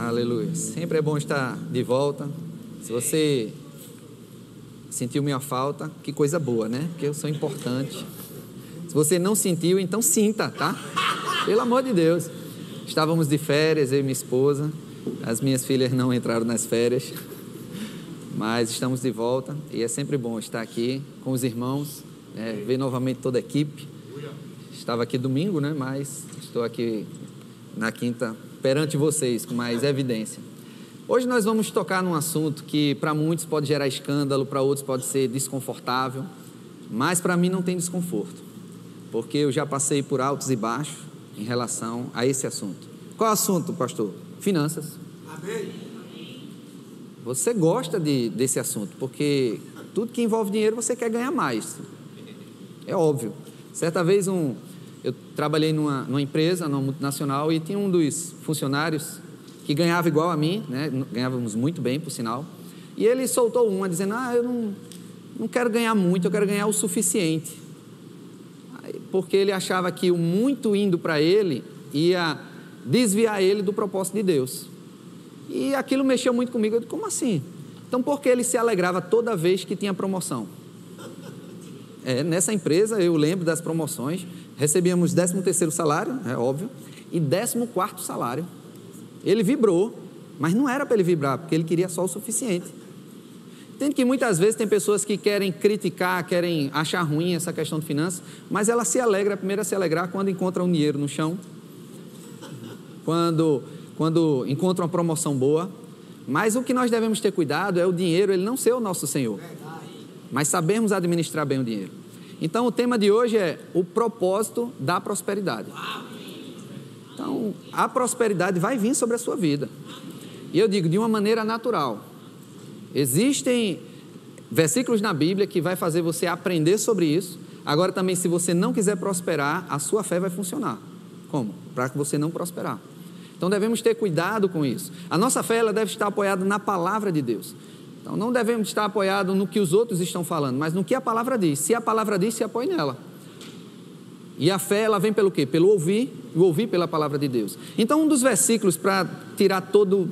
Aleluia. Sempre é bom estar de volta. Se você sentiu minha falta, que coisa boa, né? Porque eu sou importante. Se você não sentiu, então sinta, tá? Pelo amor de Deus. Estávamos de férias, eu e minha esposa. As minhas filhas não entraram nas férias. Mas estamos de volta e é sempre bom estar aqui com os irmãos, é, ver novamente toda a equipe. Estava aqui domingo, né? Mas estou aqui na quinta perante vocês com mais evidência. Hoje nós vamos tocar num assunto que para muitos pode gerar escândalo, para outros pode ser desconfortável, mas para mim não tem desconforto, porque eu já passei por altos e baixos em relação a esse assunto. Qual o assunto, pastor? Finanças. Amém. Você gosta de, desse assunto, porque tudo que envolve dinheiro você quer ganhar mais. É óbvio. Certa vez um, eu trabalhei numa, numa empresa, numa multinacional, e tinha um dos funcionários que ganhava igual a mim, né? ganhávamos muito bem, por sinal, e ele soltou uma dizendo: Ah, eu não, não quero ganhar muito, eu quero ganhar o suficiente. Porque ele achava que o muito indo para ele ia desviar ele do propósito de Deus. E aquilo mexeu muito comigo. Eu disse, como assim? Então, por que ele se alegrava toda vez que tinha promoção? É, nessa empresa, eu lembro das promoções, recebíamos 13 terceiro salário, é óbvio, e 14 quarto salário. Ele vibrou, mas não era para ele vibrar, porque ele queria só o suficiente. Entende que muitas vezes tem pessoas que querem criticar, querem achar ruim essa questão de finanças, mas ela se alegra, primeiro a se alegrar quando encontra um dinheiro no chão, quando, quando encontra uma promoção boa. Mas o que nós devemos ter cuidado é o dinheiro, ele não ser o nosso Senhor mas sabemos administrar bem o dinheiro. Então, o tema de hoje é o propósito da prosperidade. Então, a prosperidade vai vir sobre a sua vida. E eu digo de uma maneira natural. Existem versículos na Bíblia que vai fazer você aprender sobre isso. Agora também, se você não quiser prosperar, a sua fé vai funcionar. Como? Para que você não prosperar. Então devemos ter cuidado com isso. A nossa fé ela deve estar apoiada na palavra de Deus. Então não devemos estar apoiados no que os outros estão falando, mas no que a palavra diz. Se a palavra diz, se apoie nela. E a fé, ela vem pelo quê? Pelo ouvir, e ouvir pela palavra de Deus. Então, um dos versículos para tirar todo,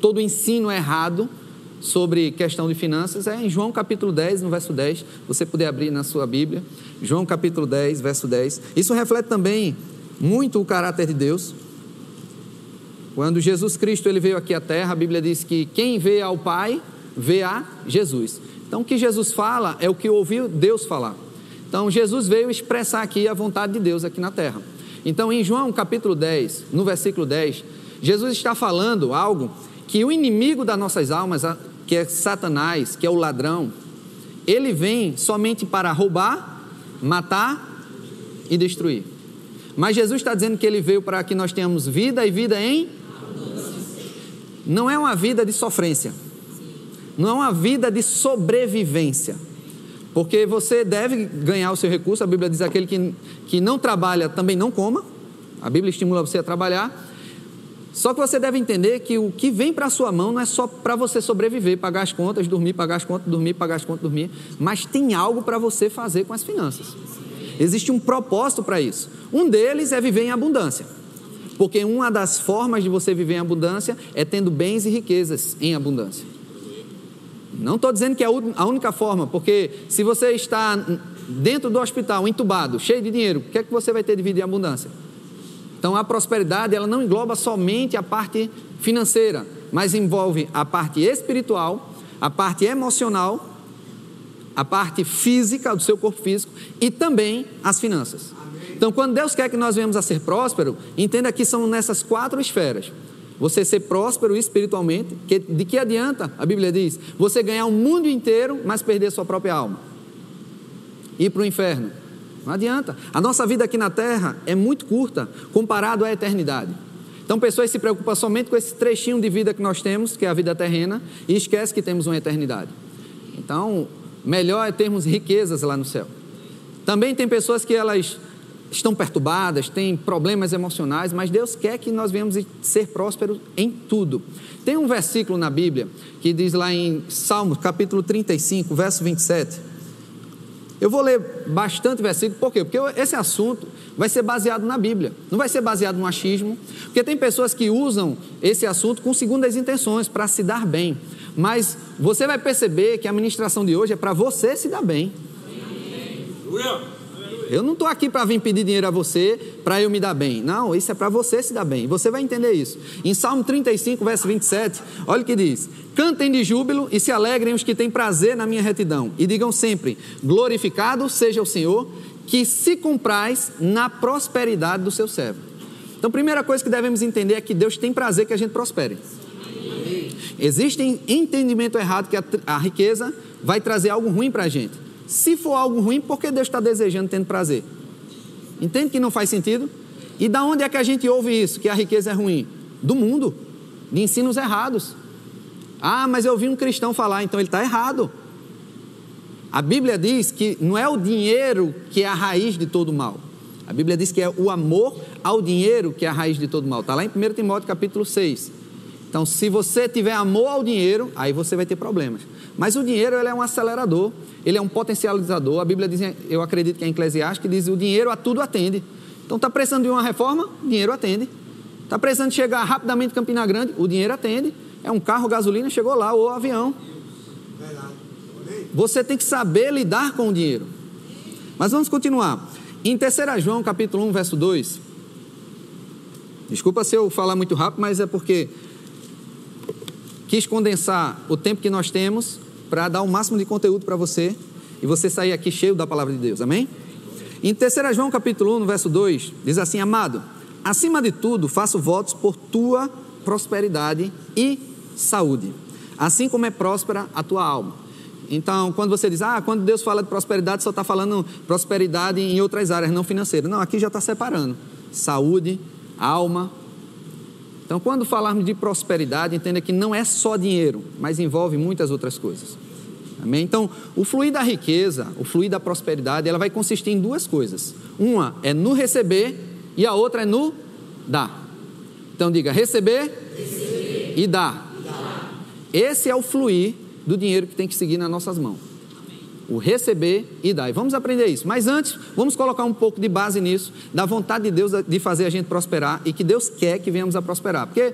todo o ensino errado sobre questão de finanças é em João capítulo 10, no verso 10. Você puder abrir na sua Bíblia. João capítulo 10, verso 10. Isso reflete também muito o caráter de Deus. Quando Jesus Cristo ele veio aqui à terra, a Bíblia diz que quem vê ao Pai vê a Jesus. Então, o que Jesus fala é o que ouviu Deus falar. Então, Jesus veio expressar aqui a vontade de Deus aqui na terra. Então, em João capítulo 10, no versículo 10, Jesus está falando algo que o inimigo das nossas almas, que é Satanás, que é o ladrão, ele vem somente para roubar, matar e destruir. Mas Jesus está dizendo que ele veio para que nós tenhamos vida e vida em. Não é uma vida de sofrência não é uma vida de sobrevivência. Porque você deve ganhar o seu recurso, a Bíblia diz aquele que, que não trabalha também não coma. A Bíblia estimula você a trabalhar. Só que você deve entender que o que vem para a sua mão não é só para você sobreviver, pagar as contas, dormir, pagar as contas, dormir, pagar as contas, dormir, mas tem algo para você fazer com as finanças. Existe um propósito para isso. Um deles é viver em abundância. Porque uma das formas de você viver em abundância é tendo bens e riquezas em abundância. Não estou dizendo que é a única forma, porque se você está dentro do hospital, entubado, cheio de dinheiro, o que é que você vai ter de vida em abundância? Então a prosperidade ela não engloba somente a parte financeira, mas envolve a parte espiritual, a parte emocional, a parte física do seu corpo físico e também as finanças. Então, quando Deus quer que nós venhamos a ser prósperos, entenda que são nessas quatro esferas você ser próspero espiritualmente, que, de que adianta, a Bíblia diz, você ganhar o mundo inteiro, mas perder sua própria alma? Ir para o inferno? Não adianta. A nossa vida aqui na terra é muito curta comparado à eternidade. Então, pessoas se preocupam somente com esse trechinho de vida que nós temos, que é a vida terrena, e esquece que temos uma eternidade. Então, melhor é termos riquezas lá no céu. Também tem pessoas que elas estão perturbadas, têm problemas emocionais, mas Deus quer que nós venhamos ser prósperos em tudo. Tem um versículo na Bíblia que diz lá em Salmos, capítulo 35, verso 27. Eu vou ler bastante versículo, por quê? Porque esse assunto vai ser baseado na Bíblia, não vai ser baseado no achismo, porque tem pessoas que usam esse assunto com segundas intenções, para se dar bem. Mas você vai perceber que a ministração de hoje é para você se dar bem. Eu não estou aqui para vir pedir dinheiro a você para eu me dar bem. Não, isso é para você se dar bem. Você vai entender isso. Em Salmo 35, verso 27, olha o que diz: Cantem de júbilo e se alegrem os que têm prazer na minha retidão. E digam sempre: Glorificado seja o Senhor, que se compraz na prosperidade do seu servo. Então, a primeira coisa que devemos entender é que Deus tem prazer que a gente prospere. Existe entendimento errado que a, a riqueza vai trazer algo ruim para a gente. Se for algo ruim, por que Deus está desejando, tendo prazer? Entende que não faz sentido? E da onde é que a gente ouve isso, que a riqueza é ruim? Do mundo, de ensinos errados. Ah, mas eu vi um cristão falar, então ele está errado. A Bíblia diz que não é o dinheiro que é a raiz de todo mal. A Bíblia diz que é o amor ao dinheiro que é a raiz de todo mal. Está lá em 1 Timóteo capítulo 6. Então, se você tiver amor ao dinheiro, aí você vai ter problemas. Mas o dinheiro ele é um acelerador, ele é um potencializador. A Bíblia diz, eu acredito que é em Eclesiastes, que diz o dinheiro a tudo atende. Então, está precisando de uma reforma? Dinheiro atende. Está precisando chegar rapidamente em Campina Grande? O dinheiro atende. É um carro, gasolina, chegou lá, ou avião. Você tem que saber lidar com o dinheiro. Mas vamos continuar. Em 3 João, capítulo 1, verso 2. Desculpa se eu falar muito rápido, mas é porque quis condensar o tempo que nós temos para dar o máximo de conteúdo para você e você sair aqui cheio da palavra de Deus, amém? Em 3 João capítulo 1, no verso 2, diz assim, amado, acima de tudo faço votos por tua prosperidade e saúde, assim como é próspera a tua alma. Então, quando você diz, ah, quando Deus fala de prosperidade, só está falando prosperidade em outras áreas, não financeiras. Não, aqui já está separando. Saúde, alma, então, quando falarmos de prosperidade, entenda que não é só dinheiro, mas envolve muitas outras coisas. Amém? Então, o fluir da riqueza, o fluir da prosperidade, ela vai consistir em duas coisas. Uma é no receber e a outra é no dar. Então, diga receber, receber. e dar. dar. Esse é o fluir do dinheiro que tem que seguir nas nossas mãos o receber e dar. E vamos aprender isso. Mas antes, vamos colocar um pouco de base nisso, da vontade de Deus de fazer a gente prosperar e que Deus quer que venhamos a prosperar. Porque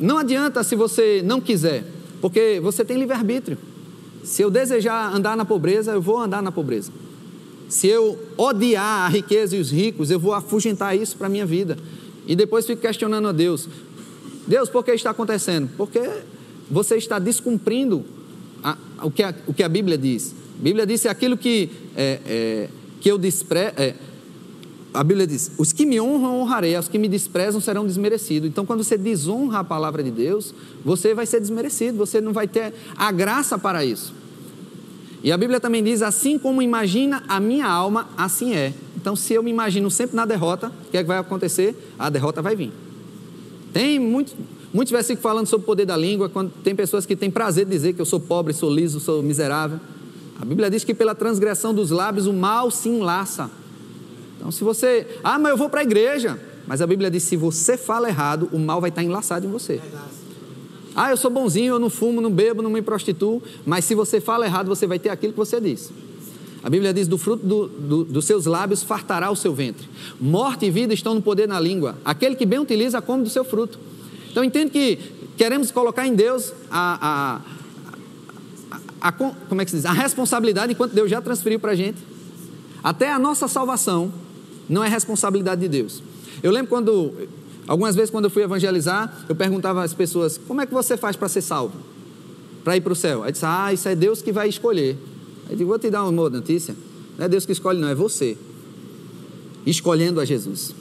não adianta se você não quiser, porque você tem livre-arbítrio. Se eu desejar andar na pobreza, eu vou andar na pobreza. Se eu odiar a riqueza e os ricos, eu vou afugentar isso para a minha vida. E depois fico questionando a Deus: Deus, por que está acontecendo? Porque você está descumprindo a, o, que a, o que a Bíblia diz. A Bíblia diz que aquilo que, é, é, que eu desprezo. É, a Bíblia diz: os que me honram, honrarei, os que me desprezam serão desmerecidos. Então, quando você desonra a palavra de Deus, você vai ser desmerecido, você não vai ter a graça para isso. E a Bíblia também diz: assim como imagina a minha alma, assim é. Então, se eu me imagino sempre na derrota, o que, é que vai acontecer? A derrota vai vir. Tem muito, muitos versículos falando sobre o poder da língua, quando tem pessoas que têm prazer de dizer que eu sou pobre, sou liso, sou miserável. A Bíblia diz que pela transgressão dos lábios o mal se enlaça. Então, se você, ah, mas eu vou para a igreja, mas a Bíblia diz: se você fala errado, o mal vai estar enlaçado em você. Ah, eu sou bonzinho, eu não fumo, não bebo, não me prostituo, mas se você fala errado, você vai ter aquilo que você disse. A Bíblia diz: do fruto do, do, dos seus lábios fartará o seu ventre. Morte e vida estão no poder na língua. Aquele que bem utiliza, come do seu fruto. Então, entende que queremos colocar em Deus a, a a, como é que se diz? a responsabilidade enquanto Deus já transferiu para a gente. Até a nossa salvação não é responsabilidade de Deus. Eu lembro quando, algumas vezes quando eu fui evangelizar, eu perguntava às pessoas, como é que você faz para ser salvo? Para ir para o céu? Aí disse, ah, isso é Deus que vai escolher. Aí eu digo, vou te dar uma boa notícia. Não é Deus que escolhe, não, é você. Escolhendo a Jesus.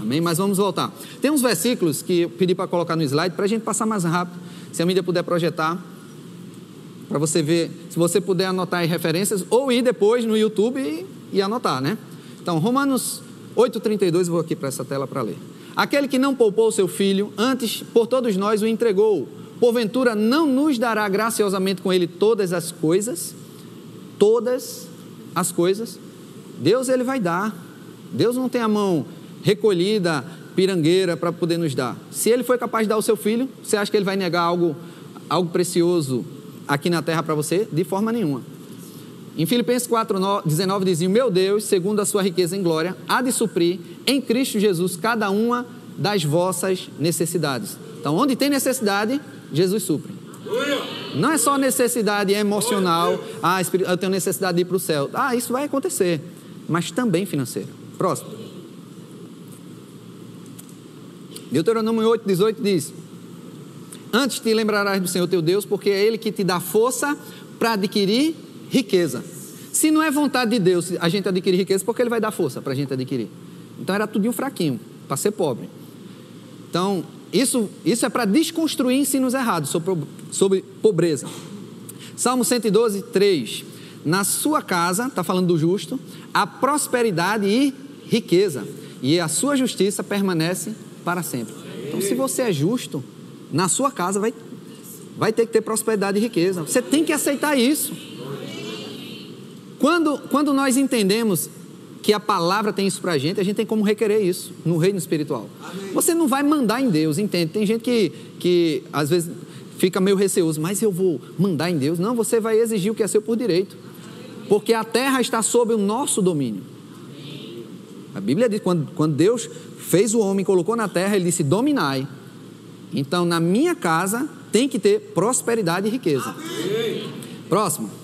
Amém? Mas vamos voltar. Tem uns versículos que eu pedi para colocar no slide para a gente passar mais rápido. Se a mídia puder projetar para você ver, se você puder anotar aí referências, ou ir depois no YouTube e, e anotar, né? Então, Romanos 8,32, vou aqui para essa tela para ler. Aquele que não poupou seu filho, antes por todos nós o entregou, porventura não nos dará graciosamente com ele todas as coisas? Todas as coisas? Deus ele vai dar. Deus não tem a mão recolhida, pirangueira para poder nos dar. Se ele foi capaz de dar o seu filho, você acha que ele vai negar algo, algo precioso aqui na terra para você? De forma nenhuma. Em Filipenses 4, 19 dizia: Meu Deus, segundo a sua riqueza em glória, há de suprir em Cristo Jesus cada uma das vossas necessidades. Então, onde tem necessidade, Jesus supre. Não é só necessidade emocional, ah, eu tenho necessidade de ir para o céu. Ah, isso vai acontecer, mas também financeira. Próximo. Deuteronômio 8, 18 diz: Antes te lembrarás do Senhor teu Deus, porque é Ele que te dá força para adquirir riqueza. Se não é vontade de Deus a gente adquirir riqueza, porque Ele vai dar força para a gente adquirir. Então era tudinho fraquinho, para ser pobre. Então, isso, isso é para desconstruir ensinos errados sobre, sobre pobreza. Salmo 112, 3. Na sua casa, está falando do justo, há prosperidade e riqueza, e a sua justiça permanece para sempre. Então, se você é justo, na sua casa vai, vai ter que ter prosperidade e riqueza. Você tem que aceitar isso. Quando, quando nós entendemos que a palavra tem isso para a gente, a gente tem como requerer isso no reino espiritual. Amém. Você não vai mandar em Deus, entende? Tem gente que, que às vezes fica meio receoso, mas eu vou mandar em Deus. Não, você vai exigir o que é seu por direito. Porque a terra está sob o nosso domínio. A Bíblia diz, quando, quando Deus fez o homem, colocou na terra, ele disse: dominai. Então, na minha casa tem que ter prosperidade e riqueza. Amém. Próximo.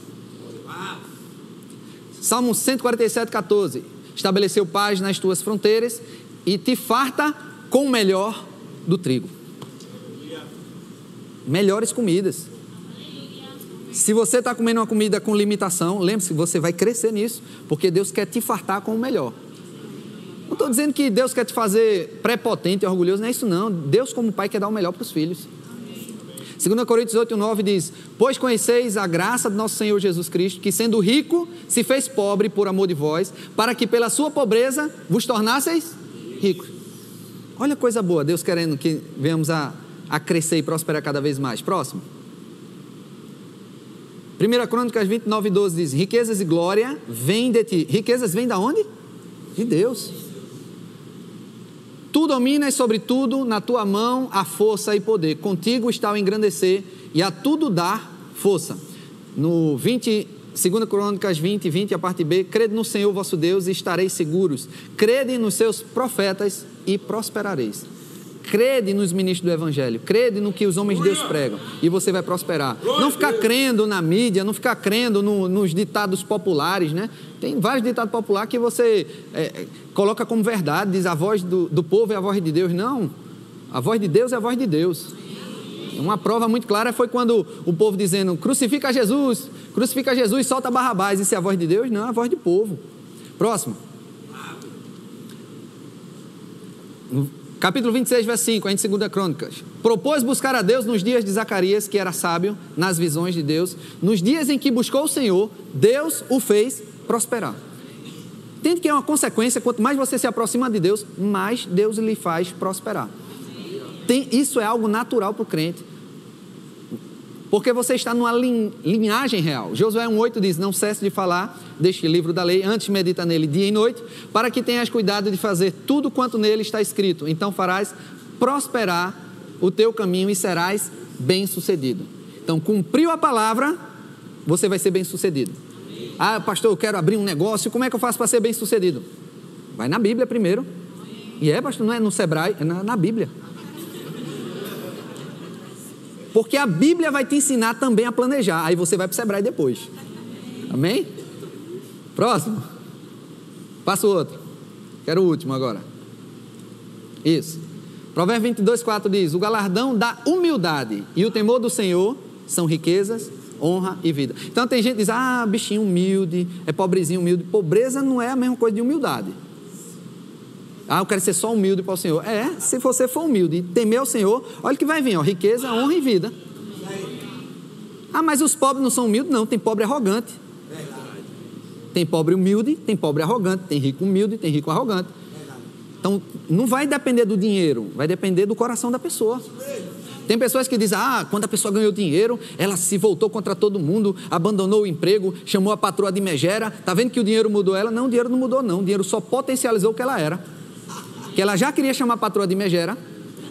Salmo 147, 14. Estabeleceu paz nas tuas fronteiras e te farta com o melhor do trigo. Melhores comidas. Se você está comendo uma comida com limitação, lembre-se, você vai crescer nisso, porque Deus quer te fartar com o melhor. Não estou dizendo que Deus quer te fazer prepotente e orgulhoso, não é isso não. Deus, como pai, quer dar o melhor para os filhos. 2 Coríntios 8, 9 diz: Pois conheceis a graça do nosso Senhor Jesus Cristo, que sendo rico, se fez pobre por amor de vós, para que pela sua pobreza vos tornasseis ricos. Olha coisa boa, Deus querendo que venhamos a, a crescer e prosperar cada vez mais. Próximo. 1 Crônicas 29, 12 diz: Riquezas e glória vêm de ti. Riquezas vêm da onde? De Deus. Tu dominas sobre tudo, na tua mão a força e poder. Contigo está o engrandecer e a tudo dar força. No 20, 2 Crônicas 20, 20, a parte B, crede no Senhor vosso Deus e estareis seguros. Crede nos seus profetas e prosperareis. Crede nos ministros do Evangelho, crede no que os homens de Deus pregam e você vai prosperar. Não ficar crendo na mídia, não ficar crendo no, nos ditados populares, né? Tem vários ditados populares que você é, coloca como verdade, diz a voz do, do povo é a voz de Deus. Não, a voz de Deus é a voz de Deus. Uma prova muito clara foi quando o povo dizendo: crucifica Jesus, crucifica Jesus, solta Barrabás. Isso é a voz de Deus? Não, é a voz do povo. Próximo. Capítulo 26, verso 5, ainda em 2 Crônicas. Propôs buscar a Deus nos dias de Zacarias, que era sábio nas visões de Deus. Nos dias em que buscou o Senhor, Deus o fez prosperar. Entende que é uma consequência, quanto mais você se aproxima de Deus, mais Deus lhe faz prosperar. Tem, isso é algo natural para o crente. Porque você está numa linhagem real. Josué 1,8 diz: Não cesse de falar deste livro da lei, antes medita nele dia e noite, para que tenhas cuidado de fazer tudo quanto nele está escrito. Então farás prosperar o teu caminho e serás bem-sucedido. Então, cumpriu a palavra, você vai ser bem-sucedido. Ah, pastor, eu quero abrir um negócio, como é que eu faço para ser bem-sucedido? Vai na Bíblia primeiro. E é, pastor, não é no Sebrae, é na, na Bíblia. Porque a Bíblia vai te ensinar também a planejar. Aí você vai para o Sebrae depois. Amém? Próximo. Passa o outro. Quero o último agora. Isso. Provérbio 22, 4 diz: O galardão da humildade e o temor do Senhor são riquezas, honra e vida. Então tem gente que diz: Ah, bichinho humilde, é pobrezinho humilde. Pobreza não é a mesma coisa de humildade. Ah, eu quero ser só humilde para o Senhor. É, se você for humilde e temer o Senhor, olha o que vai vir: ó, riqueza, honra e vida. Ah, mas os pobres não são humildes? Não, tem pobre arrogante. Tem pobre humilde, tem pobre arrogante, tem rico humilde, tem rico arrogante. Então, não vai depender do dinheiro, vai depender do coração da pessoa. Tem pessoas que dizem: ah, quando a pessoa ganhou dinheiro, ela se voltou contra todo mundo, abandonou o emprego, chamou a patroa de megera. Está vendo que o dinheiro mudou ela? Não, o dinheiro não mudou, não. O dinheiro só potencializou o que ela era que ela já queria chamar a patroa de megera,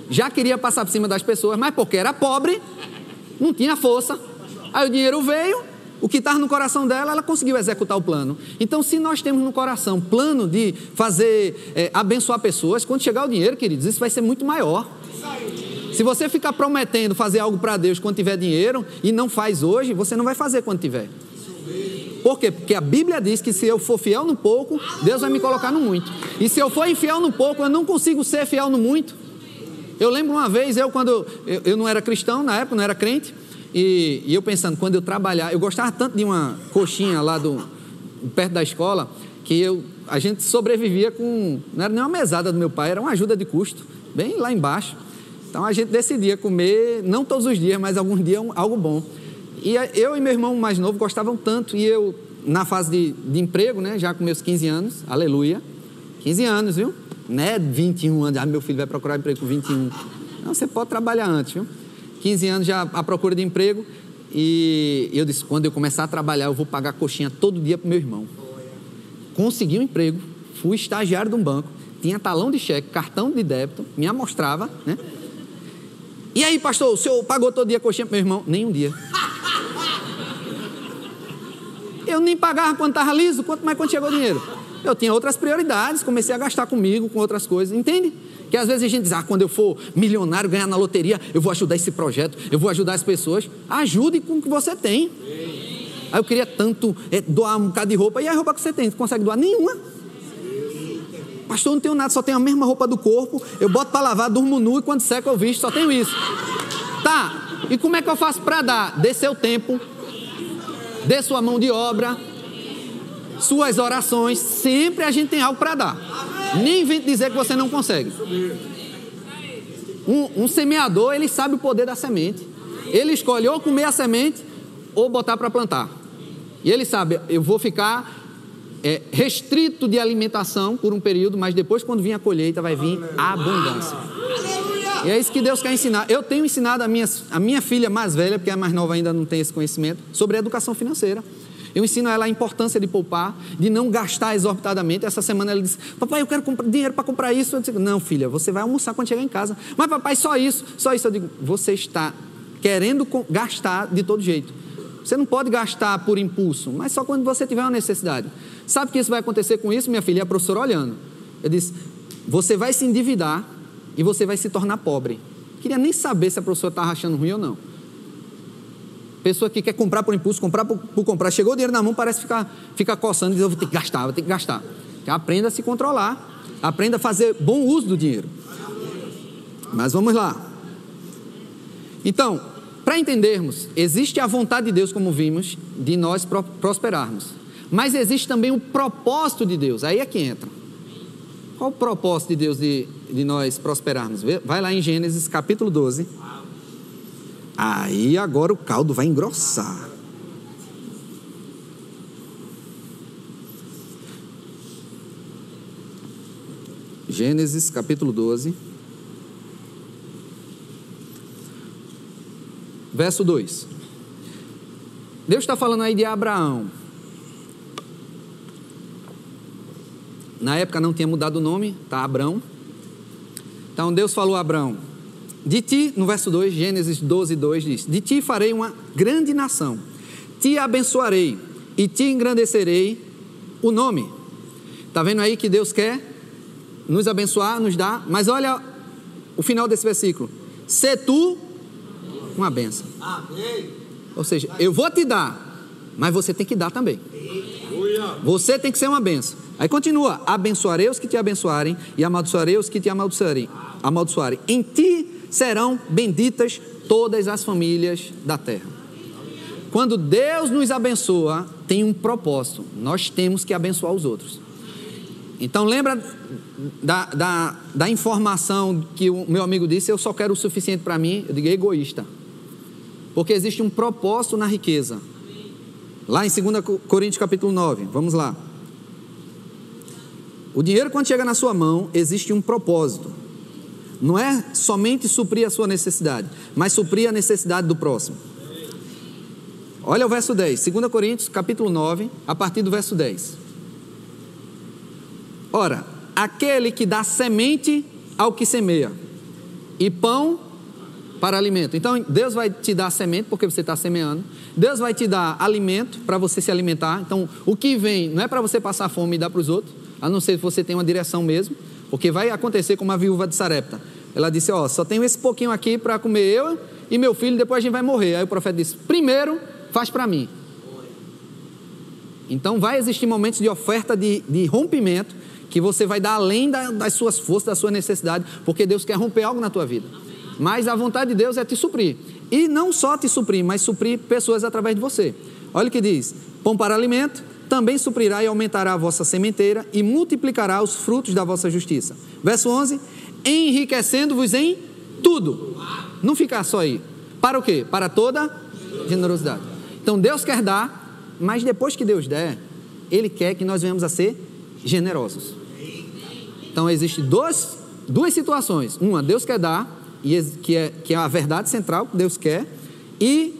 já queria passar por cima das pessoas, mas porque era pobre, não tinha força. Aí o dinheiro veio, O que está no coração dela, ela conseguiu executar o plano. Então, se nós temos no coração plano de fazer, é, abençoar pessoas, quando chegar o dinheiro, queridos, isso vai ser muito maior. Se você ficar prometendo fazer algo para Deus quando tiver dinheiro e não faz hoje, você não vai fazer quando tiver. Por quê? Porque a Bíblia diz que se eu for fiel no pouco, Deus vai me colocar no muito. E se eu for infiel no pouco, eu não consigo ser fiel no muito. Eu lembro uma vez, eu quando eu, eu não era cristão, na época não era crente, e, e, eu pensando, quando eu trabalhar, eu gostava tanto de uma coxinha lá do, perto da escola, que eu, a gente sobrevivia com, não era nem uma mesada do meu pai, era uma ajuda de custo, bem lá embaixo. Então a gente decidia comer, não todos os dias, mas alguns dias algo bom. E eu e meu irmão mais novo gostavam tanto, e eu, na fase de, de emprego, né, já com meus 15 anos, aleluia, 15 anos, viu? Não é 21 anos, ah, meu filho vai procurar emprego com 21. Não, você pode trabalhar antes, viu? 15 anos já à procura de emprego, e eu disse: quando eu começar a trabalhar, eu vou pagar coxinha todo dia para meu irmão. Consegui um emprego, fui estagiário de um banco, tinha talão de cheque, cartão de débito, me amostrava, né? E aí, pastor, o senhor pagou todo dia coxinha para meu irmão? Nem um dia. Eu nem pagava quando estava liso, quanto mais quando chegou o dinheiro. Eu tinha outras prioridades, comecei a gastar comigo, com outras coisas, entende? Que às vezes a gente diz, ah, quando eu for milionário, ganhar na loteria, eu vou ajudar esse projeto, eu vou ajudar as pessoas. Ajude com o que você tem. Aí eu queria tanto é, doar um bocado de roupa, e a roupa que você tem, você consegue doar nenhuma? Pastor, eu não tenho nada, só tenho a mesma roupa do corpo, eu boto para lavar, durmo nu e quando seca eu visto, só tenho isso. Tá, e como é que eu faço para dar? Dê seu tempo, dê sua mão de obra, suas orações, sempre a gente tem algo para dar. Nem vem dizer que você não consegue. Um, um, semeador, ele sabe o poder da semente. Ele escolhe ou comer a semente ou botar para plantar. E ele sabe, eu vou ficar é, restrito de alimentação por um período, mas depois, quando vir a colheita, vai vir a abundância. E é isso que Deus quer ensinar. Eu tenho ensinado a minha, a minha filha mais velha, porque a mais nova ainda não tem esse conhecimento, sobre educação financeira. Eu ensino ela a importância de poupar, de não gastar exorbitadamente. Essa semana ela disse: Papai, eu quero dinheiro para comprar isso. Eu disse: Não, filha, você vai almoçar quando chegar em casa. Mas, papai, só isso, só isso. Eu digo: Você está querendo gastar de todo jeito. Você não pode gastar por impulso, mas só quando você tiver uma necessidade. Sabe que isso vai acontecer com isso, minha filha? E a professora olhando. Eu disse: Você vai se endividar e você vai se tornar pobre. Queria nem saber se a professora estava achando ruim ou não. Pessoa que quer comprar por impulso, comprar por, por comprar, chegou o dinheiro na mão, parece ficar, ficar coçando e diz: Eu vou ter que gastar, vou ter que gastar. Aprenda a se controlar, aprenda a fazer bom uso do dinheiro. Mas vamos lá. Então, para entendermos, existe a vontade de Deus, como vimos, de nós prosperarmos. Mas existe também o propósito de Deus, aí é que entra. Qual o propósito de Deus de, de nós prosperarmos? Vai lá em Gênesis capítulo 12. Aí agora o caldo vai engrossar. Gênesis capítulo 12. Verso 2. Deus está falando aí de Abraão. Na época não tinha mudado o nome, tá Abrão. Então Deus falou a Abraão: de ti, no verso 2, Gênesis 12, 2 diz: De ti farei uma grande nação, te abençoarei e te engrandecerei o nome. Está vendo aí que Deus quer nos abençoar, nos dar, mas olha o final desse versículo: Se tu uma benção. Ou seja, eu vou te dar, mas você tem que dar também. Você tem que ser uma benção. Aí continua: abençoarei os que te abençoarem e amaldiçoarei os que te amaldiçoarem. amaldiçoarem. Em ti serão benditas todas as famílias da terra. Quando Deus nos abençoa, tem um propósito. Nós temos que abençoar os outros. Então lembra da, da, da informação que o meu amigo disse, eu só quero o suficiente para mim, eu digo egoísta. Porque existe um propósito na riqueza. Lá em 2 Coríntios capítulo 9, vamos lá. O dinheiro quando chega na sua mão, existe um propósito. Não é somente suprir a sua necessidade, mas suprir a necessidade do próximo. Olha o verso 10, 2 Coríntios, capítulo 9, a partir do verso 10. Ora, aquele que dá semente ao que semeia, e pão para alimento. Então, Deus vai te dar semente, porque você está semeando. Deus vai te dar alimento para você se alimentar. Então, o que vem não é para você passar fome e dar para os outros, a não ser que você tenha uma direção mesmo, porque vai acontecer como a viúva de Sarepta. Ela disse: Ó, só tenho esse pouquinho aqui para comer eu e meu filho, depois a gente vai morrer. Aí o profeta disse: Primeiro, faz para mim. Então, vai existir momentos de oferta de, de rompimento que você vai dar além da, das suas forças, da sua necessidade, porque Deus quer romper algo na tua vida. Mas a vontade de Deus é te suprir. E não só te suprir, mas suprir pessoas através de você. Olha o que diz: pão para alimento, também suprirá e aumentará a vossa sementeira e multiplicará os frutos da vossa justiça. Verso 11: enriquecendo-vos em tudo. Não ficar só aí. Para o quê? Para toda generosidade. Então Deus quer dar, mas depois que Deus der, Ele quer que nós venhamos a ser generosos. Então existem duas, duas situações. Uma, Deus quer dar, e que é, que é a verdade central que Deus quer, e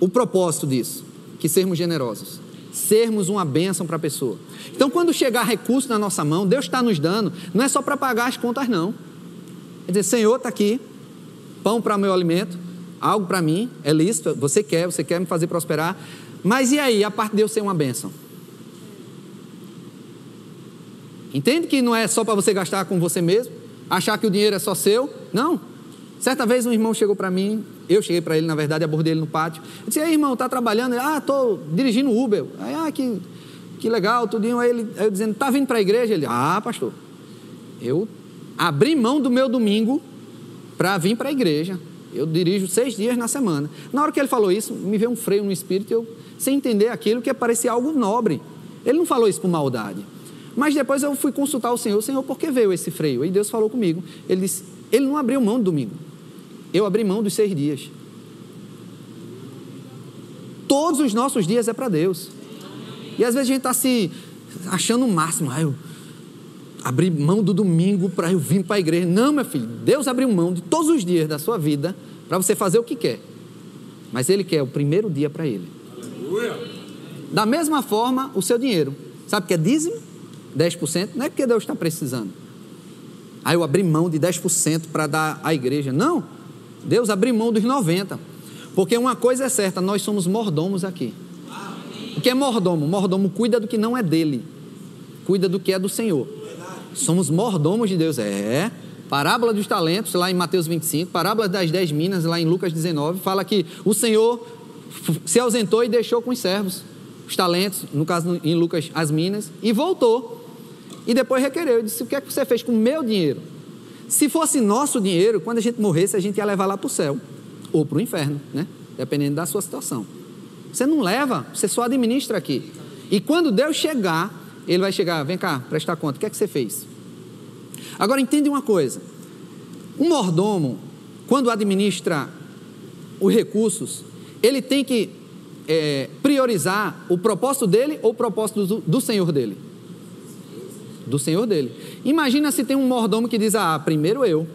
o propósito disso, que sermos generosos, sermos uma bênção para a pessoa. Então, quando chegar recurso na nossa mão, Deus está nos dando, não é só para pagar as contas, não. Quer dizer, Senhor, está aqui, pão para o meu alimento, algo para mim, é lícito, você quer, você quer me fazer prosperar, mas e aí, a parte de eu ser uma bênção? Entende que não é só para você gastar com você mesmo, achar que o dinheiro é só seu? Não. Certa vez um irmão chegou para mim, eu cheguei para ele, na verdade, abordei ele no pátio. Eu disse, aí irmão, tá trabalhando? Ele, ah, estou dirigindo Uber. Aí, ah, que, que legal, tudinho. Aí ele, aí eu dizendo, tá vindo para a igreja? Ele, ah, pastor, eu abri mão do meu domingo para vir para a igreja. Eu dirijo seis dias na semana. Na hora que ele falou isso, me veio um freio no espírito, eu, sem entender aquilo que parecia algo nobre. Ele não falou isso por maldade. Mas depois eu fui consultar o Senhor, Senhor, por que veio esse freio? E Deus falou comigo. Ele disse, ele não abriu mão do domingo. Eu abri mão dos seis dias. Todos os nossos dias é para Deus. E às vezes a gente está se achando o máximo. Ah, eu abri mão do domingo para eu vir para a igreja. Não, meu filho, Deus abriu mão de todos os dias da sua vida para você fazer o que quer. Mas Ele quer o primeiro dia para Ele. Aleluia. Da mesma forma, o seu dinheiro. Sabe o que é dízimo? 10%. Não é porque Deus está precisando. Aí eu abri mão de 10% para dar à igreja. Não. Deus abriu mão dos 90. Porque uma coisa é certa, nós somos mordomos aqui. O que é mordomo? Mordomo cuida do que não é dele. Cuida do que é do Senhor. Somos mordomos de Deus. É. Parábola dos talentos, lá em Mateus 25, parábola das dez minas, lá em Lucas 19, fala que o Senhor se ausentou e deixou com os servos os talentos, no caso em Lucas, as minas, e voltou. E depois requereu, disse: O que é que você fez com o meu dinheiro? Se fosse nosso dinheiro, quando a gente morresse, a gente ia levar lá para o céu ou para o inferno, né? Dependendo da sua situação. Você não leva, você só administra aqui. E quando Deus chegar, Ele vai chegar, vem cá, prestar conta, o que é que você fez? Agora entende uma coisa: um mordomo, quando administra os recursos, ele tem que é, priorizar o propósito dele ou o propósito do, do Senhor dele? Do senhor dele. Imagina se tem um mordomo que diz: Ah, primeiro eu.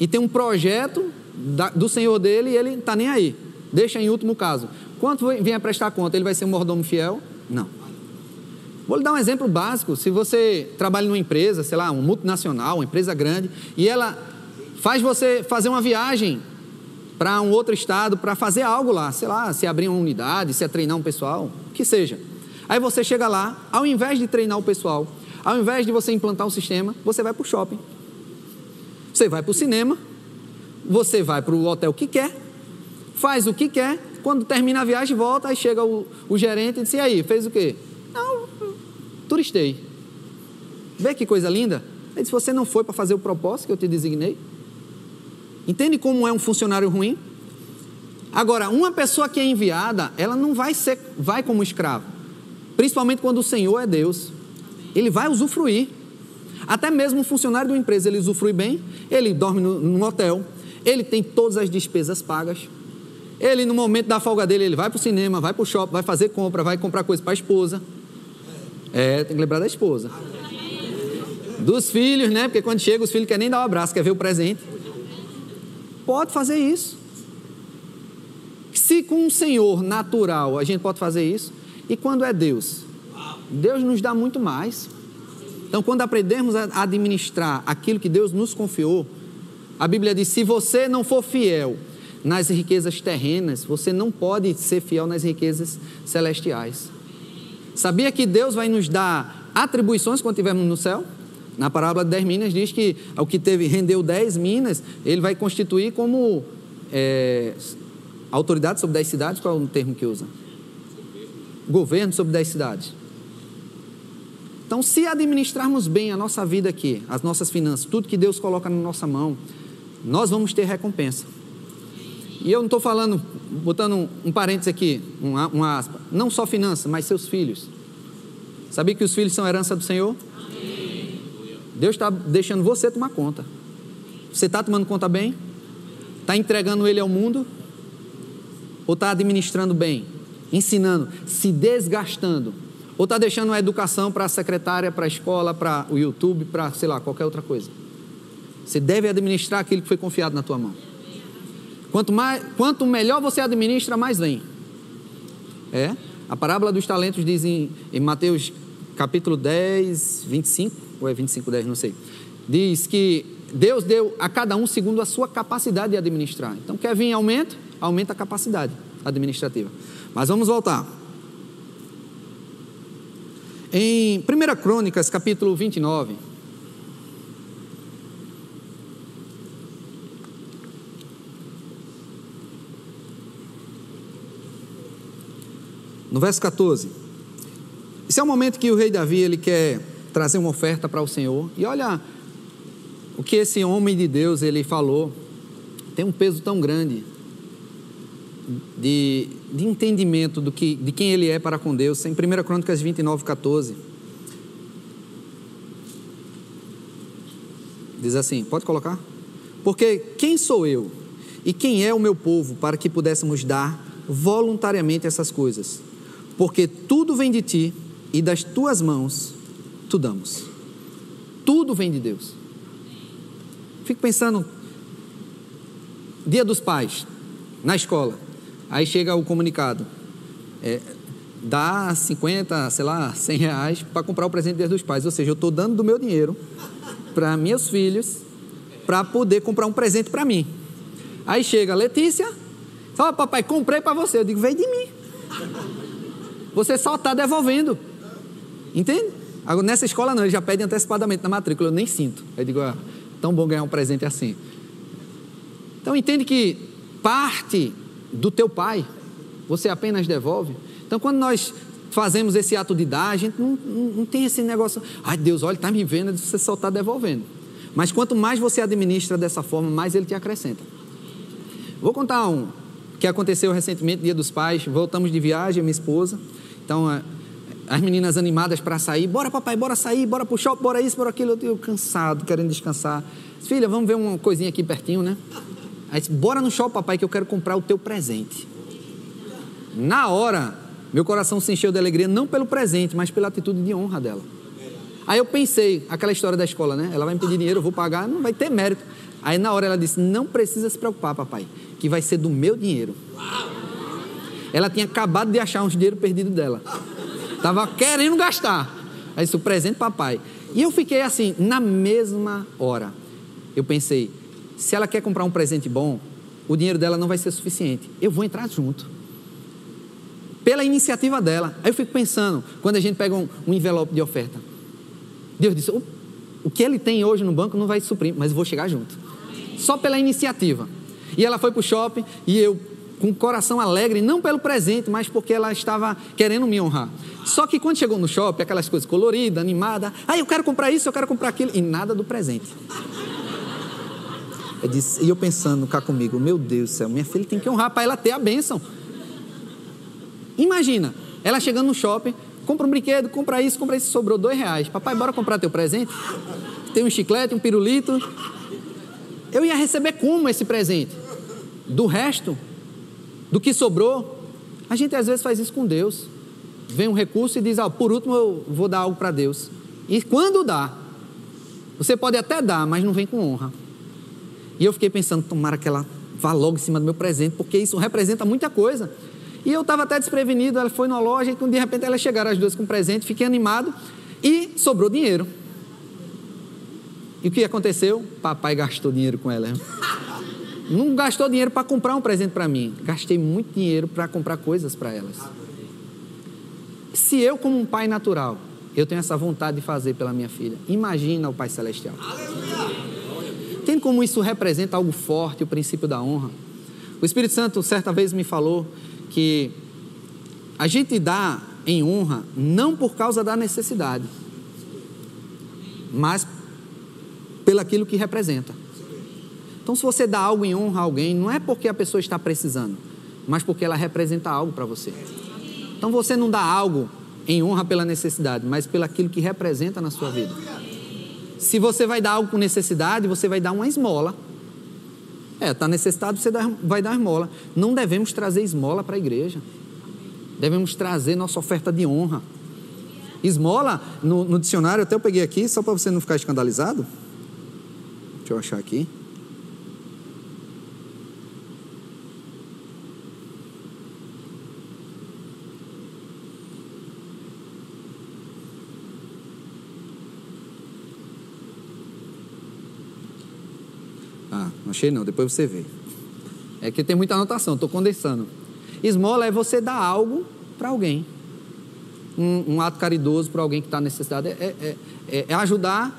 E tem um projeto da, do senhor dele e ele está nem aí. Deixa em último caso. Quanto vem a prestar conta? Ele vai ser um mordomo fiel? Não. Vou lhe dar um exemplo básico. Se você trabalha numa empresa, sei lá, uma multinacional, uma empresa grande, e ela faz você fazer uma viagem para um outro estado para fazer algo lá, sei lá, se abrir uma unidade, se é treinar um pessoal, que seja. Aí você chega lá, ao invés de treinar o pessoal, ao invés de você implantar um sistema, você vai para o shopping. Você vai para o cinema, você vai para o hotel que quer, faz o que quer, quando termina a viagem, volta, aí chega o, o gerente e diz, e aí, fez o quê? Não, turistei. Vê que coisa linda? Ele disse, você não foi para fazer o propósito que eu te designei? Entende como é um funcionário ruim? Agora, uma pessoa que é enviada, ela não vai ser, vai como escravo. Principalmente quando o Senhor é Deus ele vai usufruir. Até mesmo um funcionário de uma empresa, ele usufrui bem, ele dorme no, num hotel, ele tem todas as despesas pagas. Ele, no momento da folga dele, ele vai para o cinema, vai para o shopping, vai fazer compra, vai comprar coisa para a esposa. É, tem que lembrar da esposa. Dos filhos, né? Porque quando chega, os filhos querem nem dar um abraço, quer ver o presente. Pode fazer isso. Se com um senhor natural a gente pode fazer isso, e quando é Deus? Deus nos dá muito mais. Então, quando aprendermos a administrar aquilo que Deus nos confiou, a Bíblia diz: se você não for fiel nas riquezas terrenas, você não pode ser fiel nas riquezas celestiais. Sabia que Deus vai nos dar atribuições quando estivermos no céu? Na parábola de 10 minas diz que o que teve rendeu 10 minas, ele vai constituir como é, autoridade sobre 10 cidades, qual é o termo que usa? Governo sobre 10 cidades. Então, se administrarmos bem a nossa vida aqui, as nossas finanças, tudo que Deus coloca na nossa mão, nós vamos ter recompensa. E eu não estou falando, botando um, um parênteses aqui, uma, uma aspa, não só finanças, mas seus filhos. Sabia que os filhos são herança do Senhor? Amém. Deus está deixando você tomar conta. Você está tomando conta bem? Está entregando ele ao mundo? Ou está administrando bem? Ensinando, se desgastando ou está deixando a educação para a secretária, para a escola, para o YouTube, para, sei lá, qualquer outra coisa. Você deve administrar aquilo que foi confiado na tua mão. Quanto, mais, quanto melhor você administra, mais vem. É? A parábola dos talentos diz em, em Mateus capítulo 10, 25, ou é 25, 10, não sei. Diz que Deus deu a cada um segundo a sua capacidade de administrar. Então, quer vir aumento? Aumenta a capacidade administrativa. Mas vamos voltar. Em 1 Crônicas, capítulo 29. No verso 14. Esse é o momento que o rei Davi ele quer trazer uma oferta para o Senhor. E olha o que esse homem de Deus ele falou. Tem um peso tão grande de, de entendimento do que, de quem ele é para com Deus, em 1 Crônicas 29, 14. Diz assim: pode colocar? Porque quem sou eu e quem é o meu povo para que pudéssemos dar voluntariamente essas coisas? Porque tudo vem de ti e das tuas mãos tu damos. Tudo vem de Deus. Fico pensando, Dia dos Pais, na escola. Aí chega o comunicado. É, dá 50, sei lá, 100 reais para comprar o presente dos pais. Ou seja, eu estou dando do meu dinheiro para meus filhos para poder comprar um presente para mim. Aí chega a Letícia, fala, papai, comprei para você. Eu digo, vem de mim. Você só está devolvendo. Entende? Agora, nessa escola não, eles já pedem antecipadamente na matrícula, eu nem sinto. Eu digo, ah, tão bom ganhar um presente assim. Então entende que parte do teu pai, você apenas devolve. Então, quando nós fazemos esse ato de dar, a gente não, não, não tem esse negócio, ai Deus, olha, está me vendo, você só está devolvendo. Mas quanto mais você administra dessa forma, mais ele te acrescenta. Vou contar um que aconteceu recentemente, Dia dos Pais. Voltamos de viagem, minha esposa. Então, as meninas animadas para sair, bora papai, bora sair, bora pro shopping, bora isso, bora aquilo. Eu cansado, querendo descansar. Filha, vamos ver uma coisinha aqui pertinho, né? Aí disse, bora no shopping, papai, que eu quero comprar o teu presente. Na hora, meu coração se encheu de alegria, não pelo presente, mas pela atitude de honra dela. Aí eu pensei, aquela história da escola, né? Ela vai me pedir dinheiro, eu vou pagar, não vai ter mérito. Aí na hora ela disse: Não precisa se preocupar, papai, que vai ser do meu dinheiro. Ela tinha acabado de achar uns dinheiro perdido dela. Estava querendo gastar. Aí disse: O presente, papai. E eu fiquei assim, na mesma hora. Eu pensei: se ela quer comprar um presente bom, o dinheiro dela não vai ser suficiente. Eu vou entrar junto. Pela iniciativa dela. Aí eu fico pensando, quando a gente pega um, um envelope de oferta. Deus disse: o, o que ele tem hoje no banco não vai suprir, mas eu vou chegar junto. Só pela iniciativa. E ela foi para o shopping e eu, com o coração alegre, não pelo presente, mas porque ela estava querendo me honrar. Só que quando chegou no shopping, aquelas coisas coloridas, animadas, ah, eu quero comprar isso, eu quero comprar aquilo, e nada do presente. Eu disse, e eu pensando cá comigo, meu Deus do céu, minha filha tem que honrar para ela ter a bênção. Imagina, ela chegando no shopping, compra um brinquedo, compra isso, compra isso, sobrou dois reais. Papai, bora comprar teu presente? Tem um chiclete, um pirulito. Eu ia receber como esse presente? Do resto? Do que sobrou? A gente às vezes faz isso com Deus. Vem um recurso e diz, ah, por último eu vou dar algo para Deus. E quando dá, você pode até dar, mas não vem com honra. E eu fiquei pensando, tomara que ela vá logo em cima do meu presente, porque isso representa muita coisa. E eu estava até desprevenido, ela foi na loja e de repente elas chegaram as duas com presente, fiquei animado e sobrou dinheiro. E o que aconteceu? Papai gastou dinheiro com ela. não gastou dinheiro para comprar um presente para mim. Gastei muito dinheiro para comprar coisas para elas. Se eu, como um pai natural, eu tenho essa vontade de fazer pela minha filha, imagina o Pai Celestial. Tem como isso representa algo forte, o princípio da honra? O Espírito Santo certa vez me falou que a gente dá em honra não por causa da necessidade, mas pelaquilo que representa. Então, se você dá algo em honra a alguém, não é porque a pessoa está precisando, mas porque ela representa algo para você. Então, você não dá algo em honra pela necessidade, mas pelaquilo que representa na sua vida. Se você vai dar algo com necessidade, você vai dar uma esmola. É, está necessitado, você vai dar esmola. Não devemos trazer esmola para a igreja. Devemos trazer nossa oferta de honra. Esmola, no, no dicionário, até eu peguei aqui, só para você não ficar escandalizado. Deixa eu achar aqui. Ah, não achei não, depois você vê. É que tem muita anotação, estou condensando. Esmola é você dar algo para alguém. Um, um, ato caridoso para alguém que está necessitado. É, é, é, é, ajudar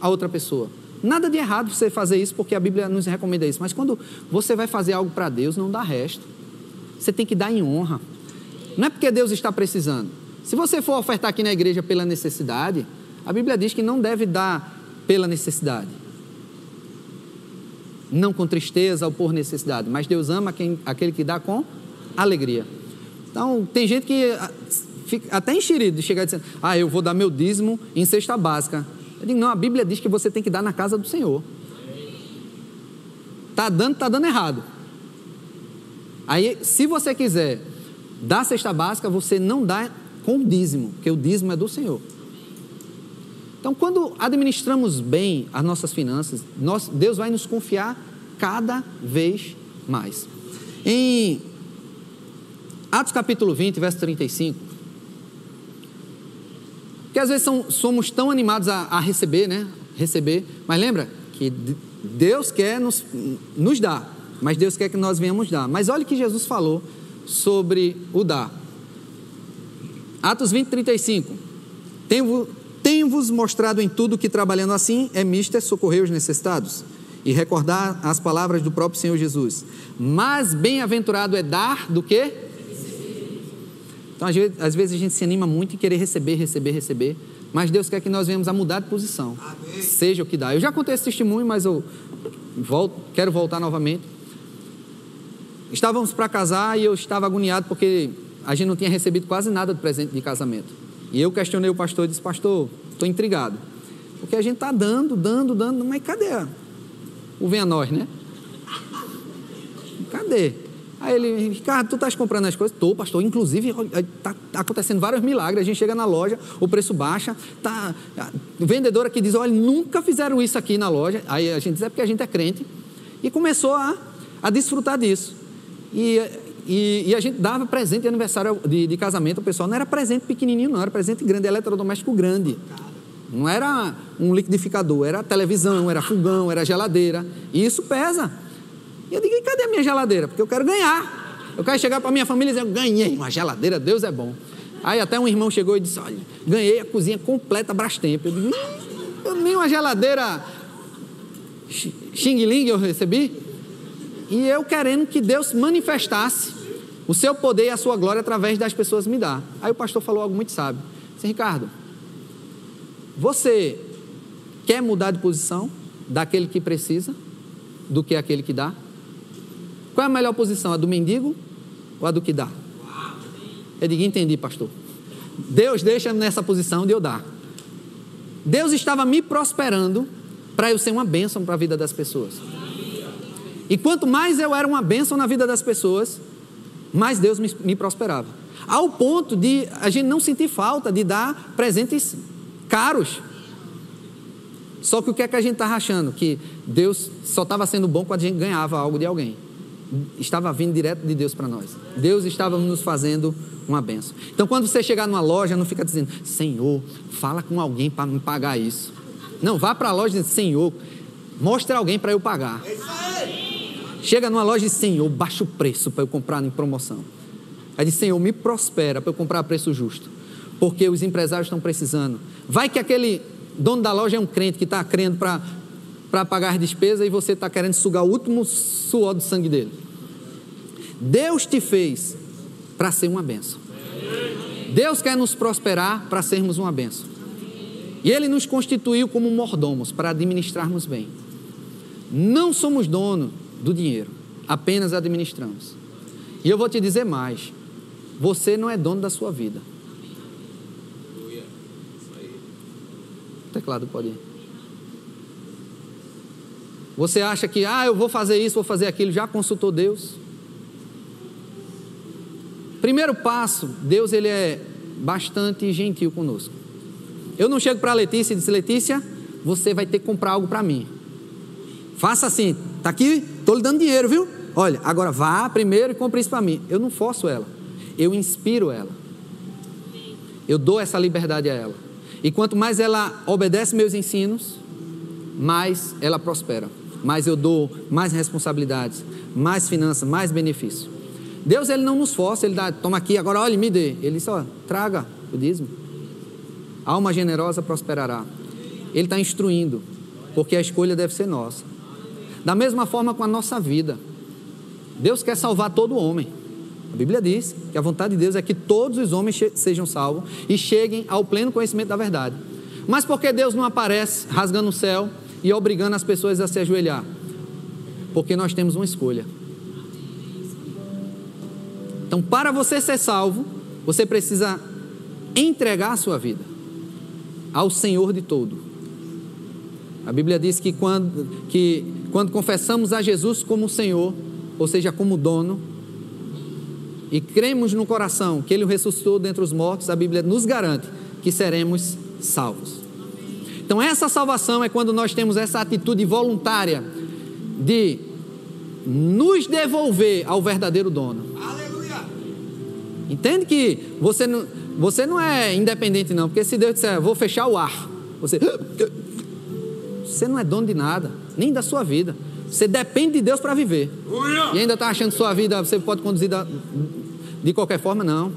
a outra pessoa. Nada de errado você fazer isso, porque a Bíblia nos recomenda isso. Mas quando você vai fazer algo para Deus, não dá resto. Você tem que dar em honra. Não é porque Deus está precisando. Se você for ofertar aqui na igreja pela necessidade, a Bíblia diz que não deve dar pela necessidade não com tristeza ou por necessidade, mas Deus ama quem, aquele que dá com alegria. Então, tem gente que ah, fica até enxerido de chegar dizendo, ah, eu vou dar meu dízimo em cesta básica. Eu digo, não, a Bíblia diz que você tem que dar na casa do Senhor. Está dando, está dando errado. Aí, se você quiser dar cesta básica, você não dá com o dízimo, porque o dízimo é do Senhor. Então, quando administramos bem as nossas finanças, nós, Deus vai nos confiar cada vez mais. Em Atos capítulo 20, verso 35, que às vezes são, somos tão animados a, a, receber, né? Receber, mas lembra que Deus quer nos, nos dar, mas Deus quer que nós venhamos dar. Mas olha o que Jesus falou sobre o dar. Atos 20, 35. Tenho, tenho-vos mostrado em tudo que trabalhando assim é mister socorrer os necessitados e recordar as palavras do próprio Senhor Jesus. Mas bem-aventurado é dar do que? Então, às vezes, a gente se anima muito em querer receber, receber, receber, mas Deus quer que nós venhamos a mudar de posição, Amém. seja o que dá. Eu já contei esse testemunho, mas eu volto, quero voltar novamente. Estávamos para casar e eu estava agoniado porque a gente não tinha recebido quase nada de presente de casamento. E eu questionei o pastor e disse: Pastor, estou intrigado. Porque a gente está dando, dando, dando, mas cadê o venha nós, né? Cadê? Aí ele, Ricardo, tu estás comprando as coisas? Estou, pastor. Inclusive, está tá acontecendo vários milagres. A gente chega na loja, o preço baixa. Tá, o vendedor aqui diz: olha, nunca fizeram isso aqui na loja. Aí a gente diz: é porque a gente é crente. E começou a, a desfrutar disso. E e, e, a gente dava presente de aniversário de, de casamento ao pessoal. Não era presente pequenininho, não, era presente grande, eletrodoméstico grande. Não era um liquidificador, era televisão, era fogão, era geladeira. E isso pesa. E eu digo, cadê a minha geladeira? Porque eu quero ganhar. Eu quero chegar para a minha família e dizer, eu ganhei uma geladeira, Deus é bom. Aí até um irmão chegou e disse, olha, ganhei a cozinha completa Brastemp. Eu digo, nem uma geladeira Xing Ling eu recebi. E eu querendo que Deus manifestasse o seu poder e a sua glória através das pessoas me dá. Aí o pastor falou algo muito sábio. Disse, Ricardo, você quer mudar de posição daquele que precisa do que aquele que dá? Qual é a melhor posição? A do mendigo ou a do que dá? Eu digo, entendi, pastor. Deus deixa nessa posição de eu dar. Deus estava me prosperando para eu ser uma bênção para a vida das pessoas. E quanto mais eu era uma bênção na vida das pessoas, mais Deus me, me prosperava. Ao ponto de a gente não sentir falta de dar presentes caros. Só que o que é que a gente está achando? Que Deus só estava sendo bom quando a gente ganhava algo de alguém. Estava vindo direto de Deus para nós. Deus estava nos fazendo uma benção. Então, quando você chegar numa loja, não fica dizendo, Senhor, fala com alguém para me pagar isso. Não, vá para a loja e diz, Senhor, mostre alguém para eu pagar. Chega numa loja e diz: Senhor, baixa o preço para eu comprar em promoção. Aí diz: Senhor, me prospera para eu comprar a preço justo, porque os empresários estão precisando. Vai que aquele dono da loja é um crente que está crendo para pagar as despesas e você está querendo sugar o último suor do sangue dele. Deus te fez para ser uma benção. Deus quer nos prosperar para sermos uma benção. E Ele nos constituiu como mordomos para administrarmos bem. Não somos dono do dinheiro, apenas administramos. E eu vou te dizer mais: você não é dono da sua vida. O teclado pode ir. Você acha que, ah, eu vou fazer isso, vou fazer aquilo, já consultou Deus? Primeiro passo, Deus ele é bastante gentil conosco. Eu não chego para Letícia e disse, Letícia, você vai ter que comprar algo para mim. Faça assim, tá aqui, estou lhe dando dinheiro, viu? Olha, agora vá primeiro e compre isso para mim. Eu não forço ela, eu inspiro ela. Eu dou essa liberdade a ela. E quanto mais ela obedece meus ensinos, mais ela prospera. Mais eu dou mais responsabilidades, mais finanças, mais benefício. Deus ele não nos força, ele dá, toma aqui, agora olhe, me dê. Ele só traga o dízimo. Alma generosa prosperará. Ele está instruindo, porque a escolha deve ser nossa. Da mesma forma com a nossa vida. Deus quer salvar todo homem. A Bíblia diz que a vontade de Deus é que todos os homens sejam salvos e cheguem ao pleno conhecimento da verdade. Mas por que Deus não aparece rasgando o céu e obrigando as pessoas a se ajoelhar? Porque nós temos uma escolha. Então, para você ser salvo, você precisa entregar a sua vida ao Senhor de todo. A Bíblia diz que quando, que quando confessamos a Jesus como Senhor, ou seja, como dono, e cremos no coração que Ele ressuscitou dentre os mortos, a Bíblia nos garante que seremos salvos. Então, essa salvação é quando nós temos essa atitude voluntária de nos devolver ao verdadeiro dono. Entende que você não, você não é independente, não, porque se Deus disser, vou fechar o ar, você, você não é dono de nada, nem da sua vida. Você depende de Deus para viver. E ainda está achando sua vida, você pode conduzir da, de qualquer forma, não.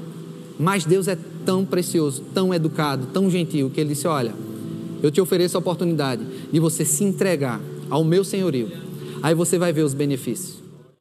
Mas Deus é tão precioso, tão educado, tão gentil, que Ele disse: Olha, eu te ofereço a oportunidade de você se entregar ao meu senhorio. Aí você vai ver os benefícios.